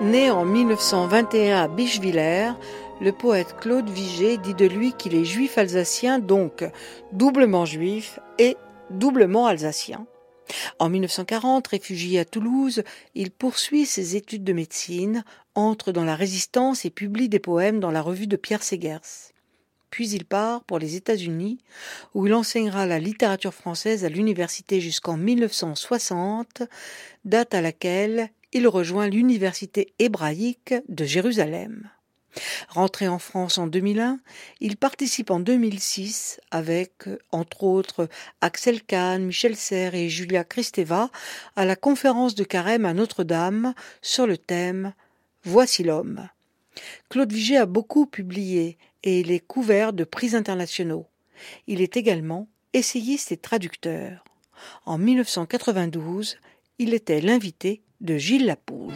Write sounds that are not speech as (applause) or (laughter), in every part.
Né en 1921 à Bichevillers, le poète Claude Vigée dit de lui qu'il est juif alsacien, donc doublement juif et doublement alsacien. En 1940, réfugié à Toulouse, il poursuit ses études de médecine, entre dans la résistance et publie des poèmes dans la revue de Pierre Segers. Puis il part pour les États-Unis, où il enseignera la littérature française à l'université jusqu'en 1960, date à laquelle il rejoint l'université hébraïque de Jérusalem. Rentré en France en 2001, il participe en 2006 avec, entre autres, Axel Kahn, Michel Serres et Julia Kristeva à la conférence de Carême à Notre-Dame sur le thème Voici l'homme. Claude Vigée a beaucoup publié et il est couvert de prix internationaux. Il est également essayiste et traducteur. En 1992, il était l'invité de Gilles Lapouge.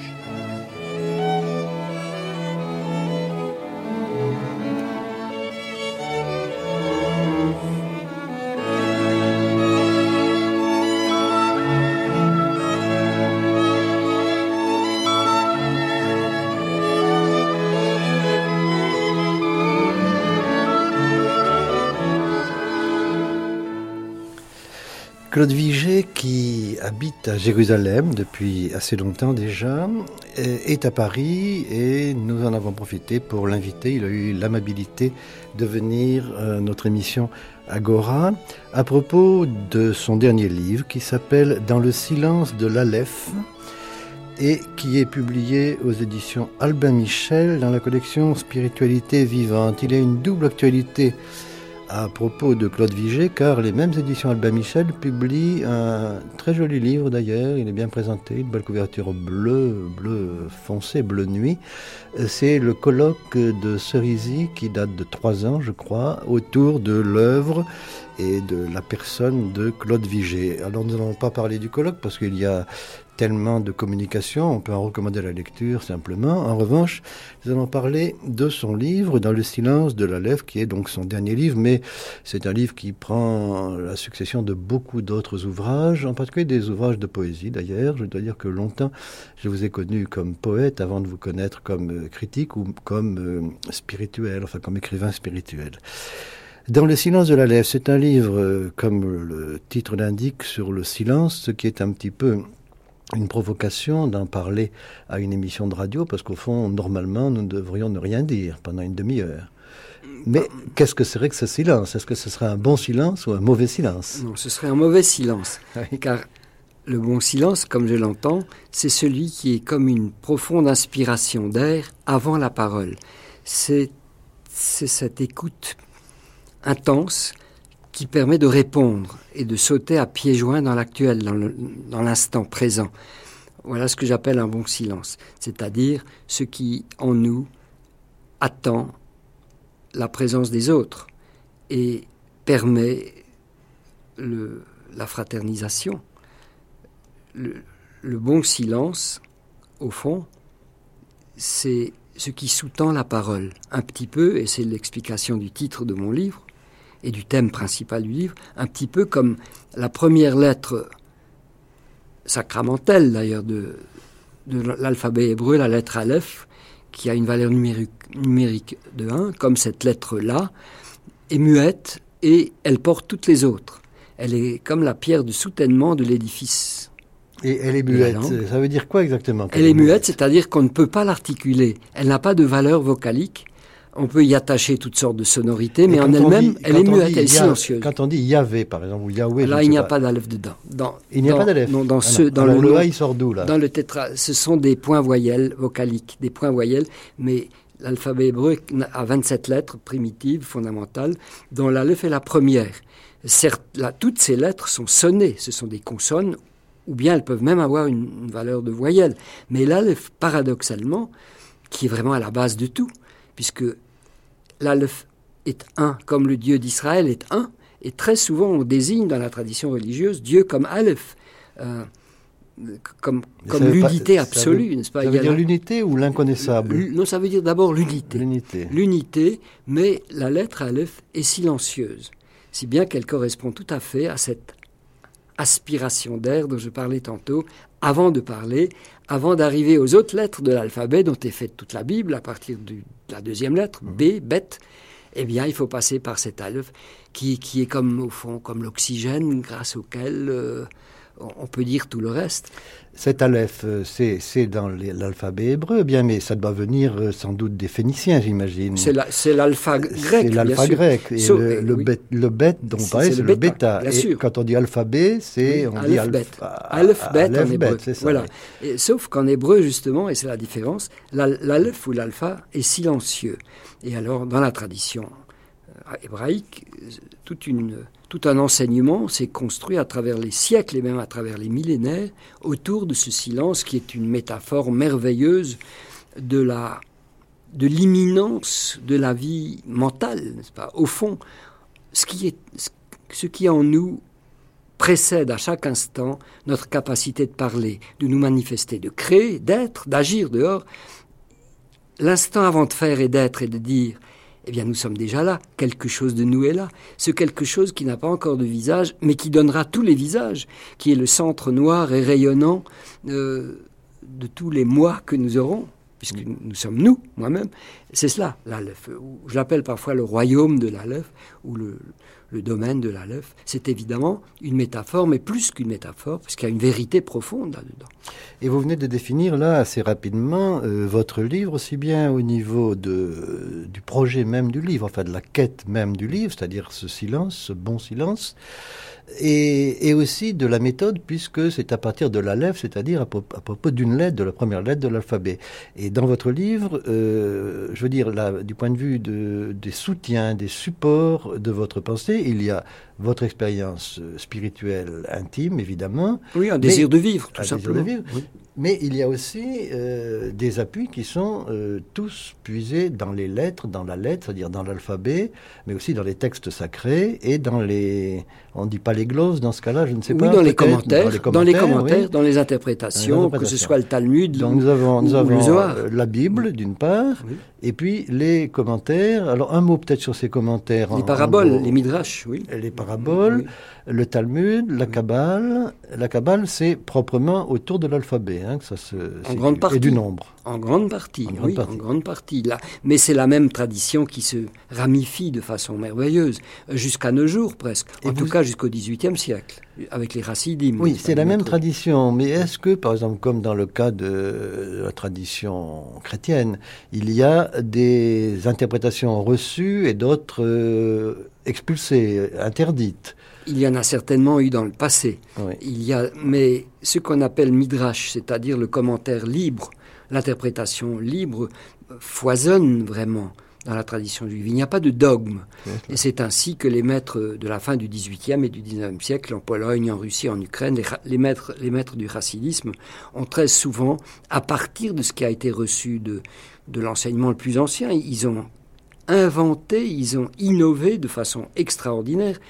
Claude Vigée, qui habite à Jérusalem depuis assez longtemps déjà, est à Paris et nous en avons profité pour l'inviter. Il a eu l'amabilité de venir à euh, notre émission Agora à propos de son dernier livre qui s'appelle Dans le silence de l'Aleph et qui est publié aux éditions Albin Michel dans la collection Spiritualité vivante. Il a une double actualité à propos de Claude Vigée, car les mêmes éditions Albin Michel publient un très joli livre d'ailleurs, il est bien présenté, une belle couverture bleue, bleu foncé, bleu nuit. C'est le colloque de Cerisy qui date de trois ans, je crois, autour de l'œuvre et de la personne de Claude Vigée. Alors nous n'allons pas parler du colloque parce qu'il y a tellement de communication, on peut en recommander la lecture simplement. En revanche, nous allons parler de son livre, Dans le silence de la lèvre, qui est donc son dernier livre, mais c'est un livre qui prend la succession de beaucoup d'autres ouvrages, en particulier des ouvrages de poésie d'ailleurs. Je dois dire que longtemps, je vous ai connu comme poète avant de vous connaître comme critique ou comme euh, spirituel, enfin comme écrivain spirituel. Dans le silence de la lèvre, c'est un livre, euh, comme le titre l'indique, sur le silence, ce qui est un petit peu une provocation d'en parler à une émission de radio, parce qu'au fond, normalement, nous devrions ne rien dire pendant une demi-heure. Mais qu'est-ce que serait que ce silence? Est-ce que ce serait un bon silence ou un mauvais silence? Non, ce serait un mauvais silence. Car le bon silence, comme je l'entends, c'est celui qui est comme une profonde inspiration d'air avant la parole. C'est cette écoute intense qui permet de répondre et de sauter à pieds joints dans l'actuel, dans l'instant présent. Voilà ce que j'appelle un bon silence, c'est-à-dire ce qui en nous attend la présence des autres et permet la fraternisation. Le bon silence, au fond, c'est ce qui sous-tend la parole, un petit peu, et c'est l'explication du titre de mon livre, et du thème principal du livre, un petit peu comme la première lettre sacramentelle d'ailleurs de, de l'alphabet hébreu, la lettre Aleph, qui a une valeur numérique, numérique de 1, comme cette lettre-là est muette et elle porte toutes les autres. Elle est comme la pierre de soutènement de l'édifice. Et elle est muette. Ça veut dire quoi exactement Elle est muette, c'est-à-dire qu'on ne peut pas l'articuler. Elle n'a pas de valeur vocalique. On peut y attacher toutes sortes de sonorités, mais en elle-même, elle est muette, elle est silencieuse. Quand on dit Yahvé, par exemple, ou Yahweh, là, il n'y a pas, d'alef dedans. Dans, il n'y a pas d'alef. Non, dans ah ce, dans le, le A, il sort d'où là? Dans le tétra, ce sont des points voyelles vocaliques, des points voyelles, mais l'alphabet hébreu a 27 lettres primitives, fondamentales, dont l'alef est la première. Certes, là, toutes ces lettres sont sonnées, ce sont des consonnes, ou bien elles peuvent même avoir une, une valeur de voyelle. Mais l'alef, paradoxalement, qui est vraiment à la base de tout, puisque l'Aleph est un, comme le Dieu d'Israël est un, et très souvent on désigne dans la tradition religieuse Dieu comme Aleph, euh, comme, comme l'unité absolue, n'est-ce pas? Ça veut dire l'unité ou l'inconnaissable? Non, ça veut dire d'abord l'unité. L'unité. L'unité, mais la lettre Aleph est silencieuse, si bien qu'elle correspond tout à fait à cette aspiration d'air dont je parlais tantôt, avant de parler, avant d'arriver aux autres lettres de l'alphabet dont est faite toute la Bible, à partir de la deuxième lettre, mhm. B, bête, eh bien, il faut passer par cet aleph qui, qui est comme, au fond, comme l'oxygène grâce auquel euh, on peut dire tout le reste. Cet aleph, euh, c'est dans l'alphabet hébreu, bien, mais ça doit venir euh, sans doute des Phéniciens, j'imagine. C'est l'alpha grec. C'est l'alpha grec. Et le, le, bête, le, dont on parlait, c'est le bêta. Et quand on dit alphabet, c'est on dit alphabet en hébreu. voilà. Et, sauf qu'en hébreu, justement, et c'est la différence, l'alpha ou l'alpha est silencieux. Et alors, dans la tradition hébraïque, toute une tout un enseignement s'est construit à travers les siècles et même à travers les millénaires autour de ce silence qui est une métaphore merveilleuse de la de l'imminence de la vie mentale, pas? Au fond, ce qui est ce qui en nous précède à chaque instant notre capacité de parler, de nous manifester, de créer, d'être, d'agir dehors. L'instant avant de faire et d'être et de dire, eh bien nous sommes déjà là, quelque chose de nous est là, ce quelque chose qui n'a pas encore de visage, mais qui donnera tous les visages, qui est le centre noir et rayonnant euh, de tous les mois que nous aurons, puisque nous sommes nous, moi-même, c'est cela, l'Aleph. Je l'appelle parfois le royaume de l'Aleph, ou le, le domaine de l'Aleph. C'est évidemment une métaphore, mais plus qu'une métaphore, puisqu'il y a une vérité profonde là-dedans. Et vous venez de définir là assez rapidement euh, votre livre, aussi bien au niveau de, du projet même du livre, enfin de la quête même du livre, c'est-à-dire ce silence, ce bon silence, et, aussi de la méthode, puisque c'est à partir de la lèvre, c'est-à-dire à, propos d'une lettre, de la première lettre de l'alphabet. Et dans votre livre, euh, je veux dire, là, du point de vue de, des soutiens, des supports de votre pensée, il y a votre expérience spirituelle intime, évidemment. Oui, un désir de vivre, tout simplement. De vivre, oui. Mais il y a aussi euh, des appuis qui sont euh, tous puisés dans les lettres, dans la lettre, c'est-à-dire dans l'alphabet, mais aussi dans les textes sacrés et dans les... On ne dit pas les glosses dans ce cas-là, je ne sais oui, pas. Dans les, commentaires, dans les commentaires, dans les, interprétations, que ce soit le Talmud Donc nous avons, nous avons euh, la Bible, d'une part, et puis les commentaires. Alors un mot peut-être sur ces commentaires. Les paraboles, les midrash, oui. Les paraboles le Talmud, la Kabbale. La Kabbale, c'est proprement autour de l'alphabet, hein, que ça se en grande partie, et du nombre. En grande partie, en oui, en grande partie. Là, mais c'est la même tradition qui se ramifie de façon merveilleuse jusqu'à nos jours presque. En tout cas, jusqu'au XVIIIe siècle, avec les Racidim. Oui, c'est la même tradition. Mais est-ce que, par exemple, comme dans le cas de la tradition chrétienne, il y a des interprétations reçues et d'autres euh, expulsées, interdites? Il y en a certainement eu dans le passé. Il y a, mais ce qu'on appelle midrash, c'est-à-dire le commentaire libre, l'interprétation libre, foisonne vraiment dans la tradition juive. Il n'y a pas de dogme. Et c'est ainsi que les maîtres de la fin du XVIIIe et du XIXe siècle, en Pologne, en Russie, en Ukraine, les, maîtres, les maîtres du racidisme ont très souvent, à partir de ce qui a été reçu de, de l'enseignement le plus ancien, ils ont inventé, ils ont innové de façon extraordinaire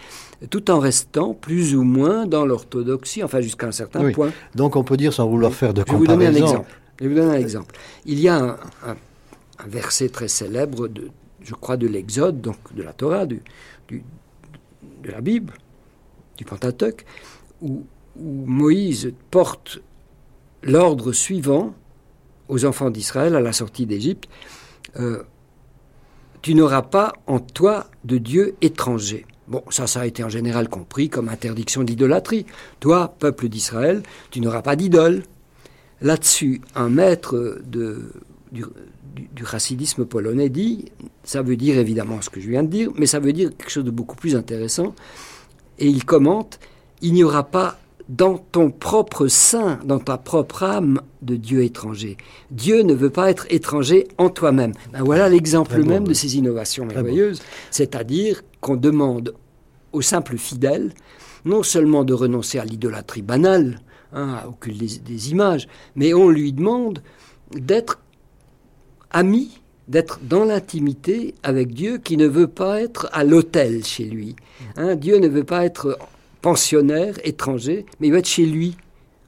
tout en restant plus ou moins dans l'orthodoxie, enfin jusqu'à un certain point. Donc on peut dire, sans vouloir faire de comparaison... Je vais Je vais vous donner un exemple. Il y a un, verset très célèbre, je crois, de l'Exode, donc de la Torah, de la Bible, du Pentateuque, où, Moïse porte l'ordre suivant aux enfants d'Israël à la sortie d'Égypte. Euh, tu n'auras pas en toi de Dieu étranger. Bon, ça, ça a été en général compris comme interdiction d'idolâtrie. Toi, peuple d'Israël, tu n'auras pas d'idole. Là-dessus, un maître de, du, du, chassidisme polonais dit, ça veut dire évidemment ce que je viens de dire, mais ça veut dire quelque chose de beaucoup plus intéressant. Et il commente, il n'y aura pas dans ton propre sein, dans ta propre âme, de Dieu étranger. Dieu ne veut pas être étranger en toi-même. Ben voilà l'exemple même de ces innovations merveilleuses, c'est-à-dire qu'on demande aux simples fidèles non seulement de renoncer à l'idolâtrie banale, hein, des images, mais on lui demande d'être ami, d'être dans l'intimité avec Dieu qui ne veut pas être à l'hôtel chez lui. Hein, Dieu ne veut pas être pensionnaire, étranger, mais il veut être chez lui,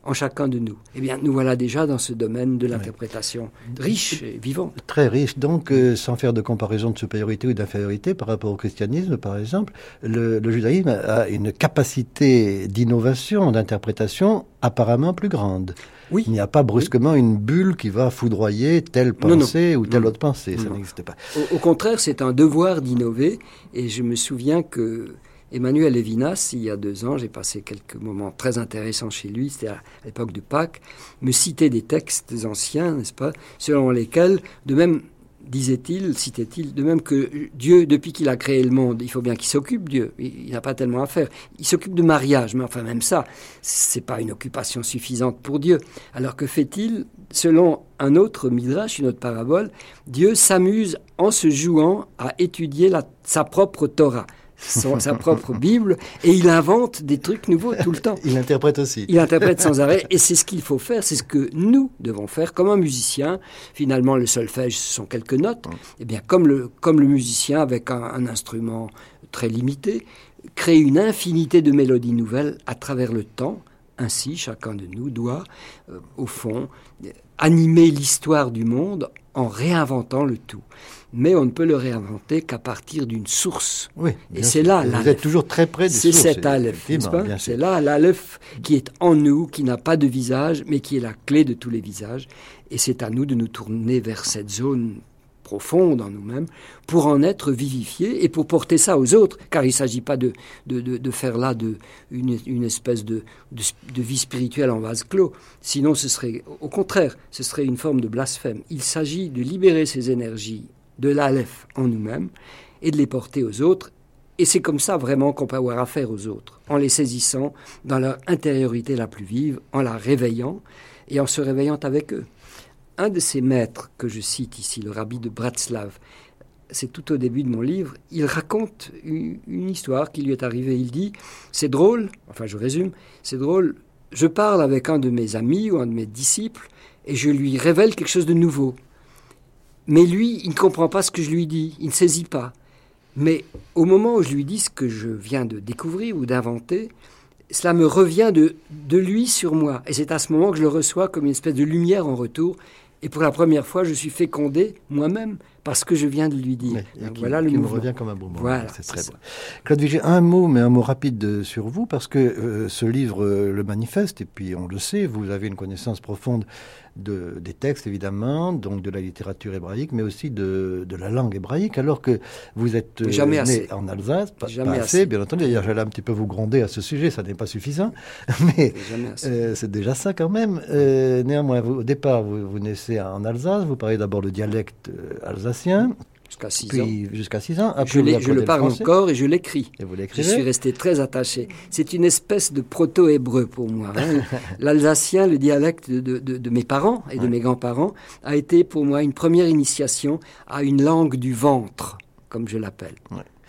en chacun de nous. Eh bien, nous voilà déjà dans ce domaine de l'interprétation riche et vivant. Très riche. Donc, euh, sans faire de comparaison de supériorité ou d'infériorité par rapport au christianisme, par exemple, le, judaïsme a une capacité d'innovation, d'interprétation apparemment plus grande. Oui. Il n'y a pas brusquement une bulle qui va foudroyer telle pensée ou telle autre pensée. Ça n'existe pas. au contraire, c'est un devoir d'innover. Et je me souviens que Emmanuel Levinas, il y a deux ans, j'ai passé quelques moments très intéressants chez lui, c'était à l'époque de Pâques, me citait des textes anciens, n'est-ce pas, selon lesquels, de même, disait-il, citait-il, de même que Dieu, depuis qu'il a créé le monde, il faut bien qu'il s'occupe, Dieu, il, n'a pas tellement à faire. Il s'occupe de mariage, mais enfin même ça, c'est pas une occupation suffisante pour Dieu. Alors que fait-il? Selon un autre midrash, une autre parabole, Dieu s'amuse en se jouant à étudier sa propre Torah sa propre Bible et il invente des trucs nouveaux tout le temps. Il interprète aussi. Il interprète sans arrêt et c'est ce qu'il faut faire, c'est ce que nous devons faire comme un musicien. Finalement, le solfège, ce sont quelques notes. Et eh bien, comme le, comme le musicien avec un, instrument très limité, crée une infinité de mélodies nouvelles à travers le temps. Ainsi, chacun de nous doit, euh, au fond, animer l'histoire du monde en réinventant le tout mais on ne peut le réinventer qu'à partir d'une source. Oui, et c'est là Vous êtes toujours très près des C'est cet aleph, C'est là l'aleph qui est en nous, qui n'a pas de visage, mais qui est la clé de tous les visages. Et c'est à nous de nous tourner vers cette zone profonde en nous-mêmes pour en être vivifiés et pour porter ça aux autres, car il ne s'agit pas de, de, de, faire là de, une, une espèce de, de, vie spirituelle en vase clos. Sinon, ce serait, au contraire, ce serait une forme de blasphème. Il s'agit de libérer ces énergies de l'Aleph en nous-mêmes et de les porter aux autres. Et c'est comme ça vraiment qu'on peut avoir affaire aux autres, en les saisissant dans leur intériorité la plus vive, en la réveillant et en se réveillant avec eux. Un de ces maîtres que je cite ici, le rabbi de Bratslav, c'est tout au début de mon livre, il raconte une, histoire qui lui est arrivée. Il dit, c'est drôle, enfin je résume, c'est drôle, je parle avec un de mes amis ou un de mes disciples et je lui révèle quelque chose de nouveau. Mais lui, il ne comprend pas ce que je lui dis, il ne saisit pas. Mais au moment où je lui dis ce que je viens de découvrir ou d'inventer, cela me revient de lui sur moi. Et c'est à ce moment que je le reçois comme une espèce de lumière en retour. Et pour la première fois, je suis fécondé moi-même parce que je viens de lui dire. voilà le qui me revient comme un bon Voilà, c'est très bon. Claude Vigée, un mot, mais un mot rapide sur vous, parce que euh, ce livre euh, le manifeste, et puis on le sait, vous avez une connaissance profonde de, des textes, évidemment, donc de la littérature hébraïque, mais aussi de, de la langue hébraïque, alors que vous êtes euh, Jamais né en Alsace, pas, Jamais assez, bien entendu. D'ailleurs, j'allais un petit peu vous gronder à ce sujet, ça n'est pas suffisant, (laughs) mais c'est déjà ça quand même. néanmoins, au départ, vous, vous naissez en Alsace, vous parlez d'abord le dialecte alsacien, Jusqu'à 6 ans. Jusqu'à 6 ans. je, le parle encore et je l'écris. Je suis resté très attaché. C'est une espèce de proto-hébreu pour moi. Hein. (laughs) L'alsacien, le dialecte de, mes parents et de mes grands-parents, a été pour moi une première initiation à une langue du ventre, comme je l'appelle.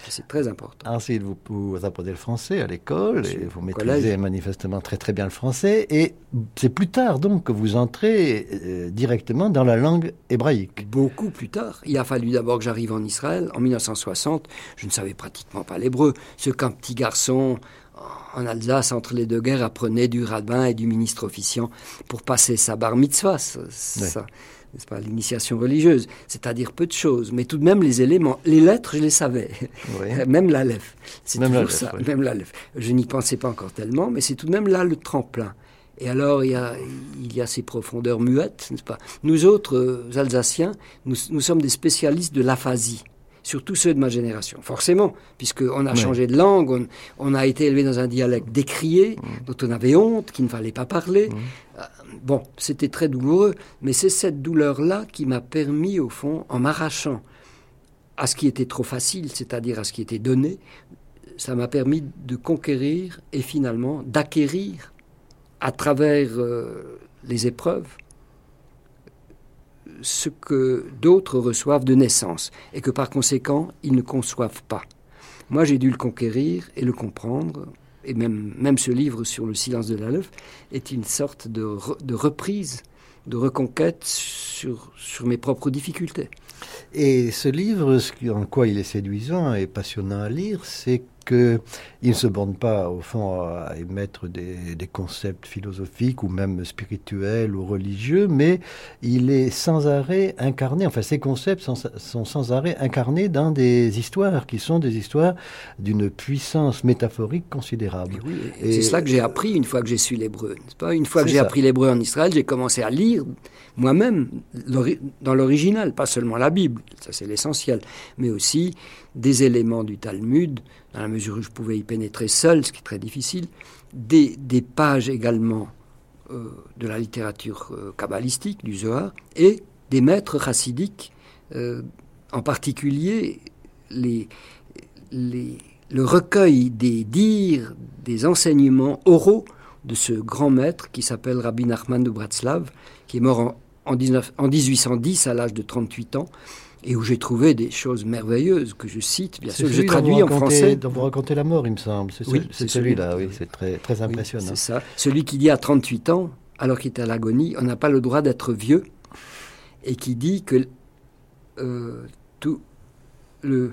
C'est très important. Ensuite, vous, vous apprenez le français à l'école et vous maîtrisez manifestement très très bien le français. Et c'est plus tard donc que vous entrez euh, directement dans la langue hébraïque. Beaucoup plus tard. Il a fallu d'abord que j'arrive en Israël en 1960. Je ne savais pratiquement pas l'hébreu. Ce qu'un petit garçon en Alsace, entre les deux guerres, apprenait du rabbin et du ministre officiant pour passer sa bar mitzvah. Ça, n'est-ce pas, l'initiation religieuse, c'est-à-dire peu de choses, mais tout de même les éléments, les lettres, je les savais, (laughs) même la lèvre, c'est toujours ça, même la lèvre. Je n'y pensais pas encore tellement, mais c'est tout de même là le tremplin. Et alors, il y a, il y a ces profondeurs muettes, n'est-ce pas? Nous autres, euh, Alsaciens, nous, nous, sommes des spécialistes de l'aphasie. Surtout ceux de ma génération. Forcément, puisqu'on a changé de langue, on, a été élevé dans un dialecte décrié, mmh. dont on avait honte, qu'il ne fallait pas parler. Mmh. Euh, bon, c'était très douloureux, mais c'est cette douleur-là qui m'a permis, au fond, en m'arrachant à ce qui était trop facile, c'est-à-dire à ce qui était donné, ça m'a permis de conquérir et finalement d'acquérir à travers euh, les épreuves ce que d'autres reçoivent de naissance et que par conséquent ils ne conçoivent pas. Moi j'ai dû le conquérir et le comprendre et même, même ce livre sur le silence de la leuf est une sorte de, de reprise, de reconquête sur, sur mes propres difficultés. Et ce livre, en quoi il est séduisant et passionnant à lire, c'est qu'il ne se borne pas, au fond, à émettre des, concepts philosophiques ou même spirituels ou religieux, mais il est sans arrêt incarné, enfin ces concepts sont, sans arrêt incarnés dans des histoires qui sont des histoires d'une puissance métaphorique considérable. Et, c'est cela que j'ai appris une fois que j'ai su l'hébreu. Pas? Une fois que j'ai appris l'hébreu en Israël, j'ai commencé à lire moi-même dans l'original, pas seulement la Bible, ça c'est l'essentiel, mais aussi des éléments du Talmud, dans la mesure où je pouvais y pénétrer seul, ce qui est très difficile, des, pages également euh, de la littérature euh, kabbalistique, du Zohar, et des maîtres chassidiques, euh, en particulier le recueil des dires, des enseignements oraux de ce grand maître qui s'appelle Rabbi Nachman de Bratslav, qui est mort en, en, 19, en 1810 à l'âge de 38 ans et où j'ai trouvé des choses merveilleuses que je cite, bien sûr, je traduis en français. Dont vous racontez la mort, il me semble. C'est oui, celui-là, oui, c'est très, très impressionnant. c'est ça. Celui qui dit à 38 ans, alors qu'il est à l'agonie, on n'a pas le droit d'être vieux, et qui dit que euh, tout le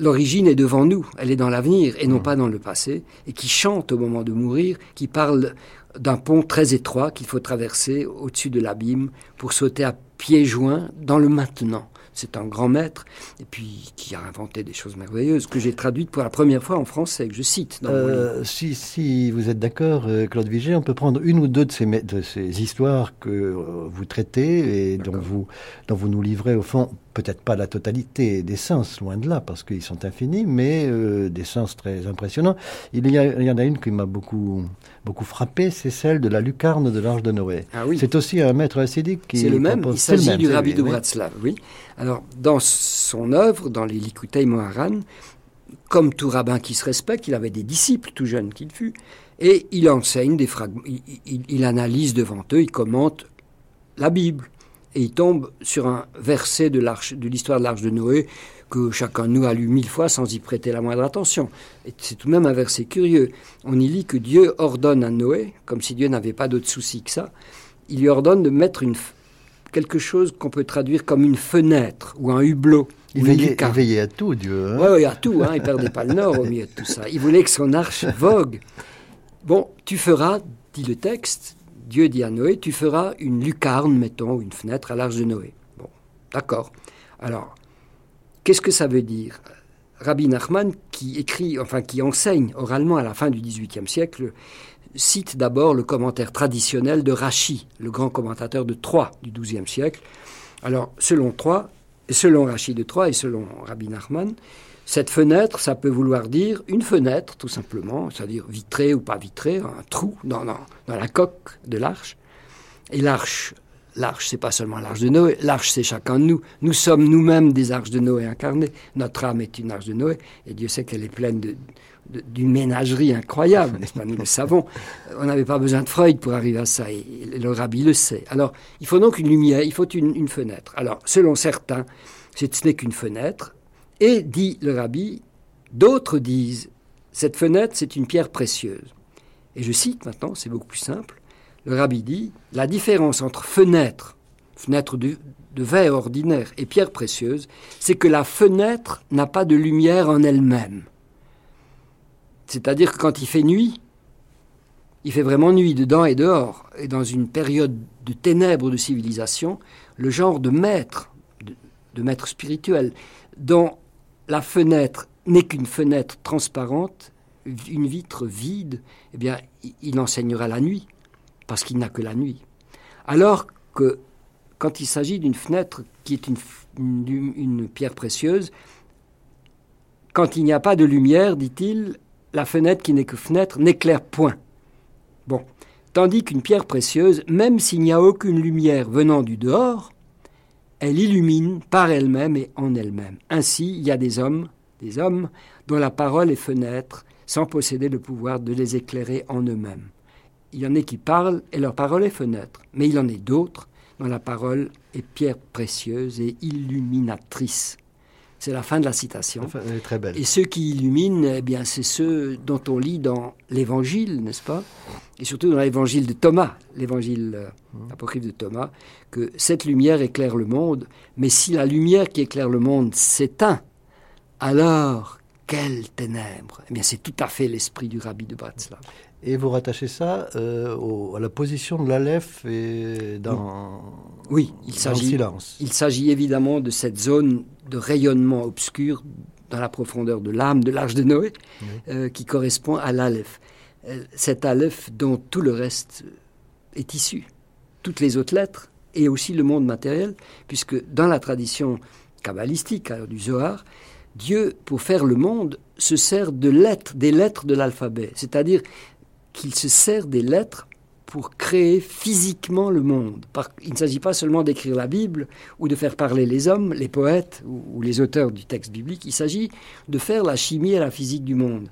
l'origine est devant nous, elle est dans l'avenir et non mmh. pas dans le passé, et qui chante au moment de mourir, qui parle d'un pont très étroit qu'il faut traverser au-dessus de l'abîme pour sauter à pieds joints dans le maintenant. C'est un grand maître, et puis qui a inventé des choses merveilleuses, que j'ai traduites pour la première fois en français, que je cite dans euh, Si, si vous êtes d'accord, euh, Claude Vigée, on peut prendre une ou deux de ces, de ces histoires que euh, vous traitez et dont vous, dont vous nous livrez, au fond, peut-être pas la totalité des sens, loin de là, parce qu'ils sont infinis, mais euh, des sens très impressionnants. Il y, a, il y en a une qui m'a beaucoup, beaucoup frappé, c'est celle de la lucarne de l'Arche de Noé. Ah oui. C'est aussi un maître assidique qui... C'est le même, il s'agit du rabbi de Bratslav, oui. Alors, dans son œuvre, dans les Likutei Moharan, comme tout rabbin qui se respecte, il avait des disciples, tout jeunes qu'il fut, et il enseigne des fragments, il analyse devant eux, il commente la Bible et il tombe sur un verset de l'histoire de l'arche de Noé que chacun de nous a lu mille fois sans y prêter la moindre attention. c'est tout de même un verset curieux. On y lit que Dieu ordonne à Noé, comme si Dieu n'avait pas d'autre souci que ça, il lui ordonne de mettre une, quelque chose qu'on peut traduire comme une fenêtre ou un hublot. Il veillait, à tout, Dieu. Hein oui, à tout. Hein, il perdait pas le nord au milieu de tout ça. Il voulait que son arche vogue. Bon, tu feras, dit le texte, Dieu dit à Noé, tu feras une lucarne, mettons, une fenêtre à l'arche de Noé. Bon, d'accord. Alors, qu'est-ce que ça veut dire? Rabbi Nachman, qui écrit, enfin qui enseigne oralement à la fin du XVIIIe siècle, cite d'abord le commentaire traditionnel de Rachi, le grand commentateur de Troyes du XIIe siècle. Alors, selon Troyes, selon Rachi de Troyes et selon Rabbi Nachman, cette fenêtre, ça peut vouloir dire une fenêtre, tout simplement, c'est-à-dire vitrée ou pas vitrée, un trou dans, la coque de l'arche. Et l'arche, l'arche, c'est pas seulement l'arche de Noé, l'arche, c'est chacun de nous. Nous sommes nous-mêmes des arches de Noé incarnées. Notre âme est une arche de Noé, et Dieu sait qu'elle est pleine d'une ménagerie incroyable, n'est-ce pas Nous le savons. On n'avait pas besoin de Freud pour arriver à ça, et le rabbi le sait. Alors, il faut donc une lumière, il faut une, fenêtre. Alors, selon certains, ce n'est qu'une fenêtre, et, dit le rabbi, d'autres disent, cette fenêtre, c'est une pierre précieuse. Et je cite maintenant, c'est beaucoup plus simple. Le rabbi dit, la différence entre fenêtre, fenêtre de, verre ordinaire, et pierre précieuse, c'est que la fenêtre n'a pas de lumière en elle-même. C'est-à-dire que quand il fait nuit, il fait vraiment nuit dedans et dehors. Et dans une période de ténèbres de civilisation, le genre de maître, de, maître spirituel, dont la fenêtre n'est qu'une fenêtre transparente, une vitre vide, eh bien, il enseignera la nuit, parce qu'il n'a que la nuit. Alors que quand il s'agit d'une fenêtre qui est une une pierre précieuse. Quand il n'y a pas de lumière, dit-il, la fenêtre qui n'est que fenêtre n'éclaire point. Bon. Tandis qu'une pierre précieuse, même s'il n'y a aucune lumière venant du dehors, elle illumine par elle-même et en elle-même. Ainsi, il y a des hommes, des hommes dont la parole est fenêtre, sans posséder le pouvoir de les éclairer en eux-mêmes. Il y en a qui parlent et leur parole est fenêtre, mais il y en a d'autres dont la parole est pierre précieuse et illuminatrice. C'est la fin de la citation. elle est très belle. Et ceux qui illuminent, eh bien, c'est ceux dont on lit dans l'Évangile, n'est-ce pas? Et surtout dans l'Évangile de Thomas, l'Évangile euh, mmh. apocryphe de Thomas, que cette lumière éclaire le monde. Mais si la lumière qui éclaire le monde s'éteint, alors quelles ténèbres Eh bien, c'est tout à fait l'esprit du rabbi de Bratslav. Et vous rattachez ça euh, à la position de l'Aleph et dans, oui, il s'agit, silence. Il s'agit évidemment de cette zone de rayonnement obscur dans la profondeur de l'âme de l'Arche de Noé, euh, qui correspond à l'Aleph. Euh, cet Aleph dont tout le reste est issu, toutes les autres lettres, et aussi le monde matériel, puisque dans la tradition kabbalistique, alors du Zohar, Dieu, pour faire le monde, se sert de lettres, des lettres de l'alphabet, c'est-à-dire qu'il se sert des lettres pour créer physiquement le monde. Il ne s'agit pas seulement d'écrire la Bible ou de faire parler les hommes, les poètes ou, les auteurs du texte biblique, il s'agit de faire la chimie et la physique du monde.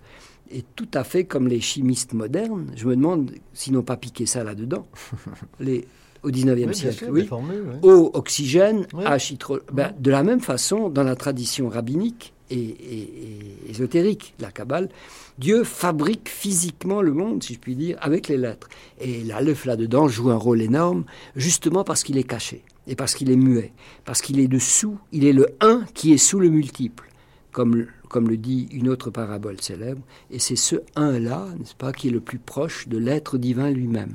Et tout à fait comme les chimistes modernes, je me demande s'ils n'ont pas piqué ça là-dedans. (laughs) les, au 19e siècle, oui. Eau, oxygène, ben, de la même façon, dans la tradition rabbinique, et, ésotérique, la Kabbale, Dieu fabrique physiquement le monde, si je puis dire, avec les lettres. Et l'Aleph là-dedans joue un rôle énorme, justement parce qu'il est caché, et parce qu'il est muet, parce qu'il est dessous, il est le un qui est sous le multiple, comme, comme le dit une autre parabole célèbre, et c'est ce un-là, n'est-ce pas, qui est le plus proche de l'être divin lui-même.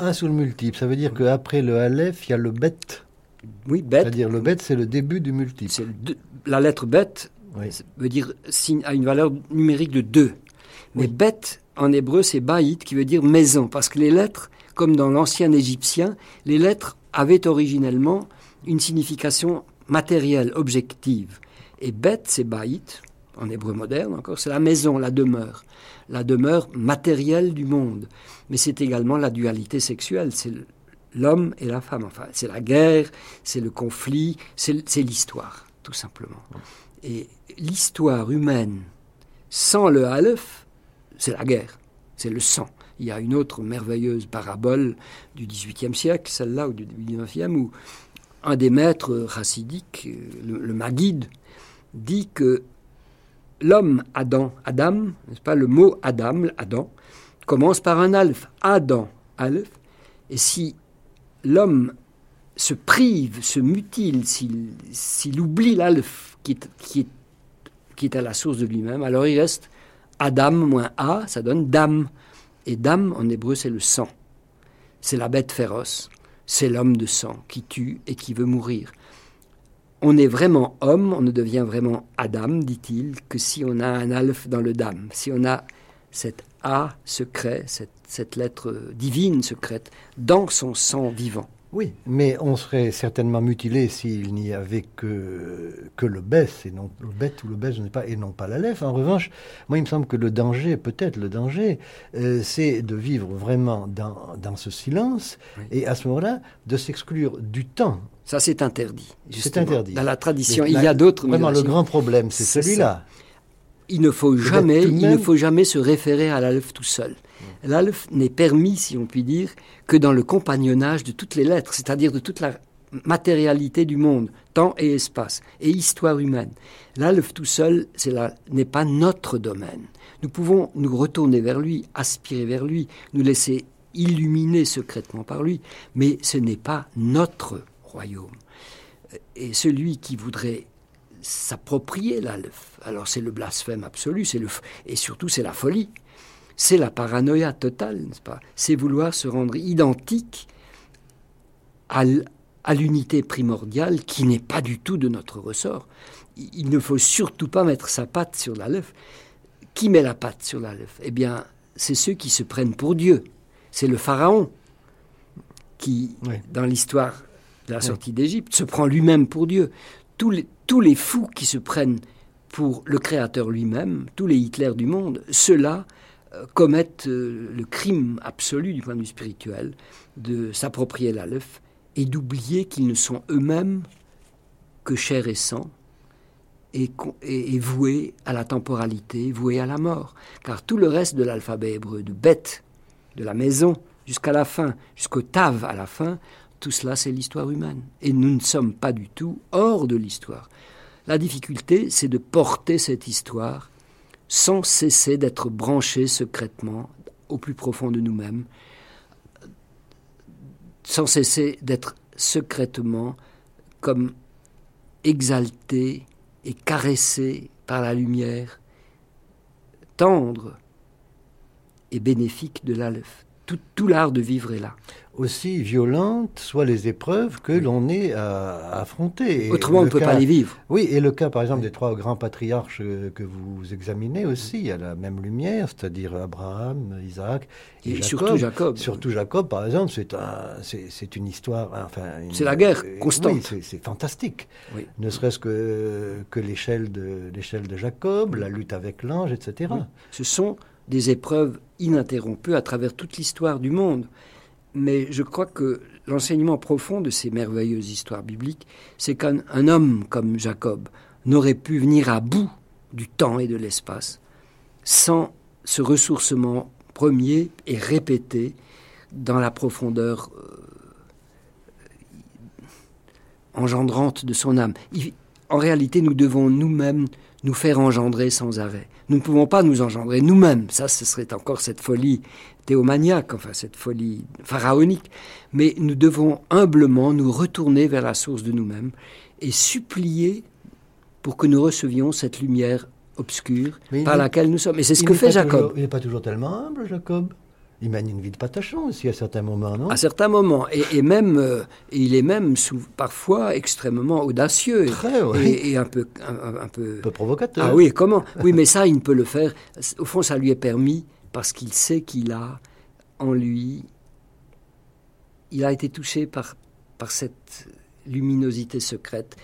Un sous le multiple, ça veut dire qu'après le Aleph, il y a le bête. Oui, bête. C'est-à-dire le bête, c'est le début du multiple. la lettre bête veut dire a une valeur numérique de 2. Mais bête, en hébreu, c'est baït, qui veut dire maison, parce que les lettres, comme dans l'ancien égyptien, les lettres avaient originellement une signification matérielle, objective. Et bête, c'est baït, en hébreu moderne encore, c'est la maison, la demeure, la demeure matérielle du monde. Mais c'est également la dualité sexuelle, c'est l'homme et la femme. Enfin, c'est la guerre, c'est le conflit, c'est l'histoire, tout simplement. Et l'histoire humaine sans le Aleph, c'est la guerre, c'est le sang. Il y a une autre merveilleuse parabole du XVIIIe siècle, celle-là, ou du XIXe, où un des maîtres chassidiques, le, le Maguide, dit que l'homme Adam, Adam, n'est-ce pas, le mot Adam, Adam, commence par un alpha, Adam, Aleph, et si l'homme se prive, se mutile, s'il oublie l'alpha qui, est qui est à la source de lui-même. Alors il reste Adam moins A, ça donne Dam. Et Dam, en hébreu, c'est le sang. C'est la bête féroce. C'est l'homme de sang qui tue et qui veut mourir. On est vraiment homme, on ne devient vraiment Adam, dit-il, que si on a un alphe dans le Dam, si on a cet A secret, cette, cette lettre divine secrète, dans son sang vivant. Oui, mais on serait certainement mutilé s'il n'y avait que, que le bête, et non le bête ou le bête, je ne sais pas, et non pas la lèvre. En revanche, moi, il me semble que le danger, peut-être le danger, euh, c'est de vivre vraiment dans, dans ce silence, et à ce moment-là, de s'exclure du temps. Ça, c'est interdit. C'est interdit. Dans la tradition, il y a d'autres. Vraiment, le grand problème, c'est celui-là. Il ne faut jamais, il ne faut jamais se référer à la lèvre tout seul. L'alf n'est permis, si on peut dire, que dans le compagnonnage de toutes les lettres, c'est-à-dire de toute la matérialité du monde, temps et espace, et histoire humaine. L'alf tout seul n'est pas notre domaine. Nous pouvons nous retourner vers lui, aspirer vers lui, nous laisser illuminer secrètement par lui, mais ce n'est pas notre royaume. Et celui qui voudrait s'approprier l'alf, alors c'est le blasphème absolu, c'est le, et surtout c'est la folie c'est la paranoïa totale, n'est-ce pas? C'est vouloir se rendre identique à l'unité primordiale qui n'est pas du tout de notre ressort. Il ne faut surtout pas mettre sa patte sur la lèvre. Qui met la patte sur la lèvre Eh bien, c'est ceux qui se prennent pour Dieu. C'est le pharaon qui, dans l'histoire de la sortie d'Égypte, se prend lui-même pour Dieu. tous les, tous les fous qui se prennent pour le créateur lui-même, tous les Hitler du monde, ceux-là euh, commettent euh, le crime absolu du point de vue spirituel de s'approprier la l'œuf et d'oublier qu'ils ne sont eux-mêmes que chair et sang et, et, voués à la temporalité, voués à la mort. Car tout le reste de l'alphabet hébreu, de bête, de la maison, jusqu'à la fin, jusqu'au tav à la fin, tout cela c'est l'histoire humaine. Et nous ne sommes pas du tout hors de l'histoire. La difficulté, c'est de porter cette histoire sans cesser d'être branché secrètement au plus profond de nous-mêmes, sans cesser d'être secrètement comme exalté et caressé par la lumière tendre et bénéfique de l'Aleph. Tout, tout l'art de vivre est là aussi violentes soient les épreuves que l'on est à, affronter. Autrement, on ne peut pas les vivre. Oui, et le cas, par exemple, des trois grands patriarches que vous examinez aussi, à la même lumière, c'est-à-dire Abraham, Isaac et, Jacob. surtout Jacob. Surtout Jacob, par exemple, c'est un, c'est, une histoire... Enfin, c'est la guerre constante. Oui, c'est, fantastique. Ne serait-ce que, que l'échelle, de, l'échelle de Jacob, la lutte avec l'ange, etc. Ce sont des épreuves ininterrompues à travers toute l'histoire du monde. Mais je crois que l'enseignement profond de ces merveilleuses histoires bibliques, c'est qu'un homme comme Jacob n'aurait pu venir à bout du temps et de l'espace sans ce ressourcement premier et répété dans la profondeur euh, engendrante de son âme. en réalité, nous devons nous-mêmes nous faire engendrer sans arrêt. Nous ne pouvons pas nous engendrer nous-mêmes. Ça, ce serait encore cette folie théomaniaque, enfin cette folie pharaonique. Mais nous devons humblement nous retourner vers la source de nous-mêmes et supplier pour que nous recevions cette lumière obscure par laquelle nous sommes. Et c'est ce que fait Jacob. il n'est pas toujours tellement humble, Jacob. Il mène une vie de patachon aussi à certains moments, non? À certains moments. Et, même, euh, il est même parfois extrêmement audacieux. Très, et, un, peu, un, peu... Un peu provocateur. Ah oui, comment? Oui, mais ça, il ne peut le faire. Au fond, ça lui est permis parce qu'il sait qu'il a en lui... Il a été touché par, par cette luminosité secrète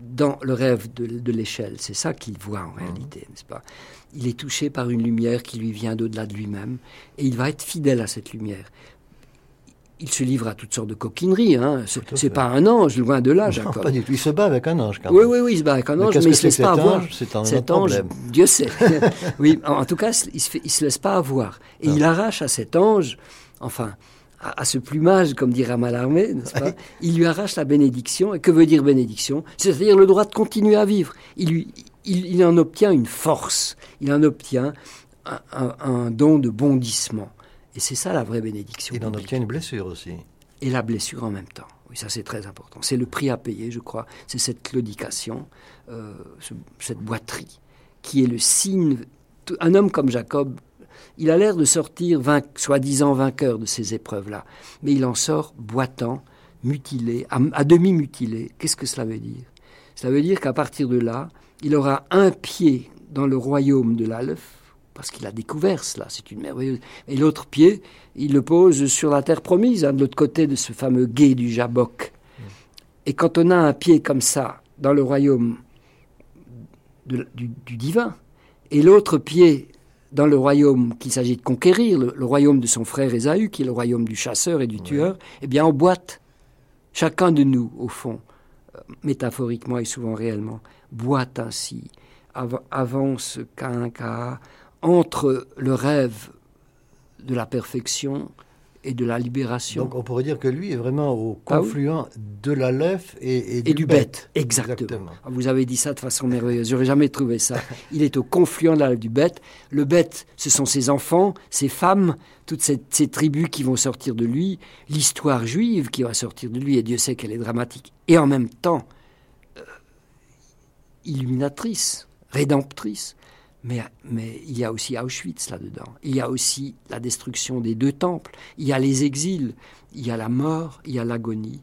dans le rêve de, l'échelle. C'est ça qu'il voit en mmh. réalité, n'est-ce pas? Il est touché par une lumière qui lui vient d'au-delà de lui-même, et il va être fidèle à cette lumière. Il se livre à toutes sortes de coquineries. Hein. C'est pas un ange, loin de là, Jacob. pas du tout. Il se bat avec un ange, quand même. Oui, oui, oui, il se bat avec un ange, mais, il ne se laisse pas avoir. C'est un cet ange, Dieu sait. (laughs) oui, en, tout cas, il ne se, laisse pas avoir. Et il arrache à cet ange, enfin, à, ce plumage, comme dirait Malarmé, n'est-ce pas Il lui arrache la bénédiction. Et que veut dire bénédiction? C'est-à-dire le droit de continuer à vivre. Il, lui, il, en obtient une force, il en obtient un, don de bondissement. Et c'est ça la vraie bénédiction. Il en obtient une blessure aussi. Et la blessure en même temps. Oui, ça c'est très important. C'est le prix à payer, je crois. C'est cette claudication, euh, cette boiterie, qui est le signe. Un homme comme Jacob il a l'air de sortir soi-disant vainqueur de ces épreuves-là, mais il en sort boitant, mutilé, à, demi mutilé. Qu'est-ce que cela veut dire? Cela veut dire qu'à partir de là, il aura un pied dans le royaume de l'Alef, parce qu'il a découvert cela, c'est une merveilleuse. Et l'autre pied, il le pose sur la terre promise, hein, de l'autre côté de ce fameux gué du Jabok. Et quand on a un pied comme ça dans le royaume du divin, et l'autre pied dans le royaume qu'il s'agit de conquérir, le, royaume de son frère Ésaü, qui est le royaume du chasseur et du tueur, eh bien, on boite. Chacun de nous, au fond, euh, métaphoriquement et souvent réellement, boite ainsi, avance qu'un entre le rêve de la perfection et de la libération. Donc on pourrait dire que lui est vraiment au ah confluent de la et, et, du, bête. Exactement. Ah, vous avez dit ça de façon merveilleuse. J'aurais jamais trouvé ça. (laughs) Il est au confluent de la du bête. Le bête, ce sont ses enfants, ses femmes, toutes ces, tribus qui vont sortir de lui, l'histoire juive qui va sortir de lui, et Dieu sait qu'elle est dramatique. Et en même temps, euh, illuminatrice, rédemptrice. Mais, il y a aussi Auschwitz là-dedans. Il y a aussi la destruction des deux temples. Il y a les exils. Il y a la mort. Il y a l'agonie.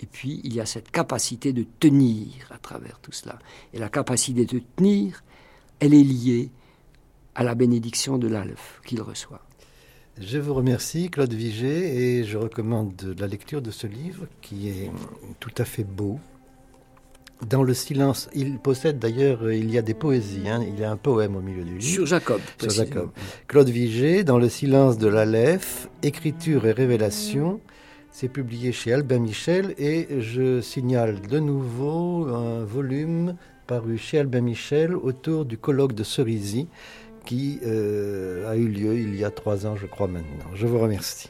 Et puis, il y a cette capacité de tenir à travers tout cela. Et la capacité de tenir, elle est liée à la bénédiction de l'Alph qu'il reçoit. Je vous remercie, Claude Vigée, et je recommande la lecture de ce livre qui est tout à fait beau, Dans le silence, il possède d'ailleurs, euh, il y a des poésies, hein. il y a un poème au milieu du livre. Sur Jacob. Sur Jacob. Claude Vigée, Dans le silence de l'Aleph, Écriture et révélation, c'est publié chez Albin Michel et je signale de nouveau un volume paru chez Albin Michel autour du colloque de Cerisy qui euh, a eu lieu il y a trois ans, je crois maintenant. Je vous remercie.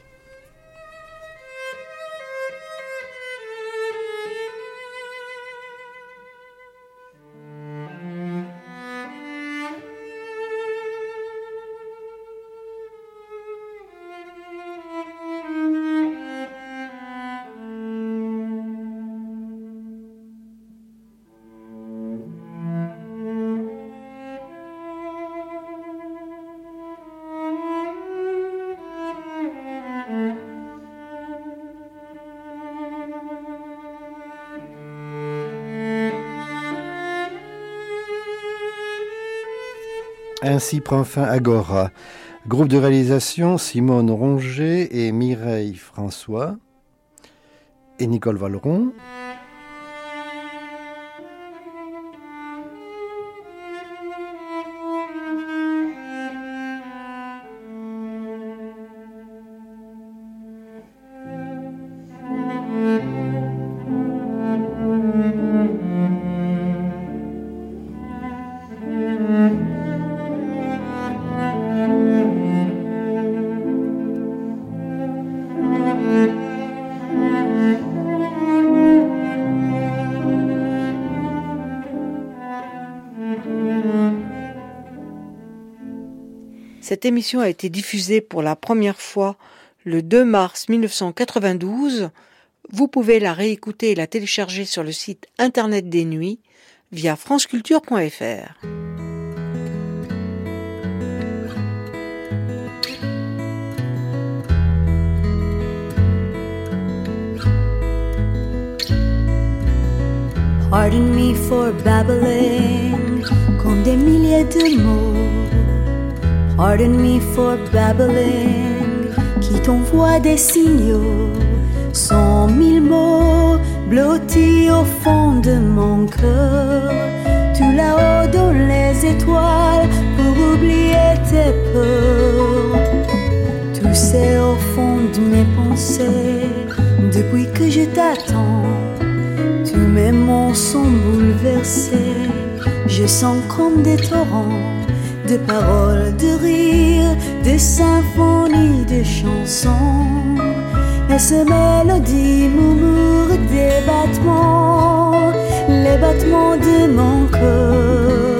Ainsi prend fin Agora. Groupe de réalisation Simone Ronget et Mireille François et Nicole Valeron. Cette émission a été diffusée pour la première fois le 2 mars 1992. Vous pouvez la réécouter et la télécharger sur le site internet des nuits via franceculture.fr. Pardon me for babbling comme des milliers de mots Pardon me for babbling, qui t'envoie des signaux, cent mille mots blottis au fond de mon cœur. Tout là-haut dans les étoiles pour oublier tes peurs. Tout c'est au fond de mes pensées depuis que je t'attends. Tous mes mots sont bouleversés, je sens comme des torrents de paroles, de rires, de symphonies, de chansons. Et ce mélodie murmure des battements, les battements de mon cœur.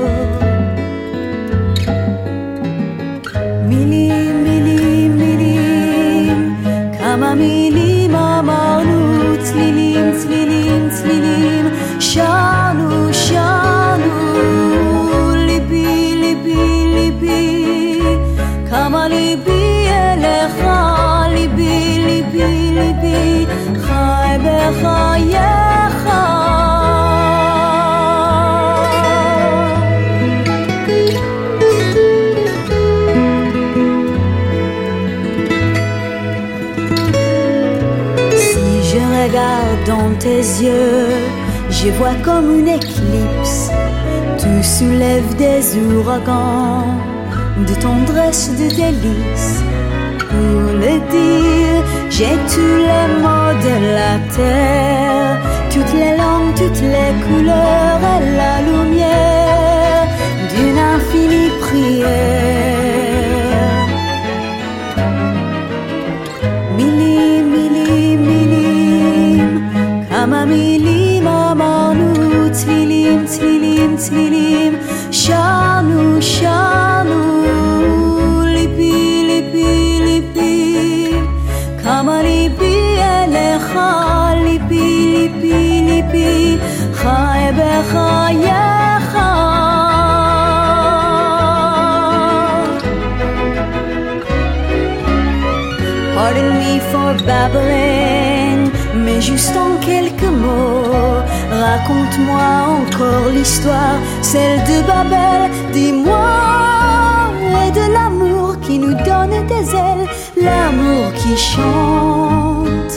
Je vois comme une éclipse tu soulèves des ouragans de tendresse, de délices. Pour le dire, j'ai tous les mots de la terre, toutes les langues, toutes les couleurs et la lumière d'une infinie prière. Mili, mili, milim, kama tlilim, tlilim, shanu, shanu, lipi, lipi, lipi, kama lipi elecha, lipi, lipi, lipi, חי בחייך. Pardon me for babbling, mais juste en quelques mots, Raconte-moi encore l'histoire, celle de Babel, dis-moi, et de l'amour qui nous donne des ailes, l'amour qui chante.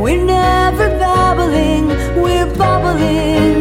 We're never babbling, we're bubbling.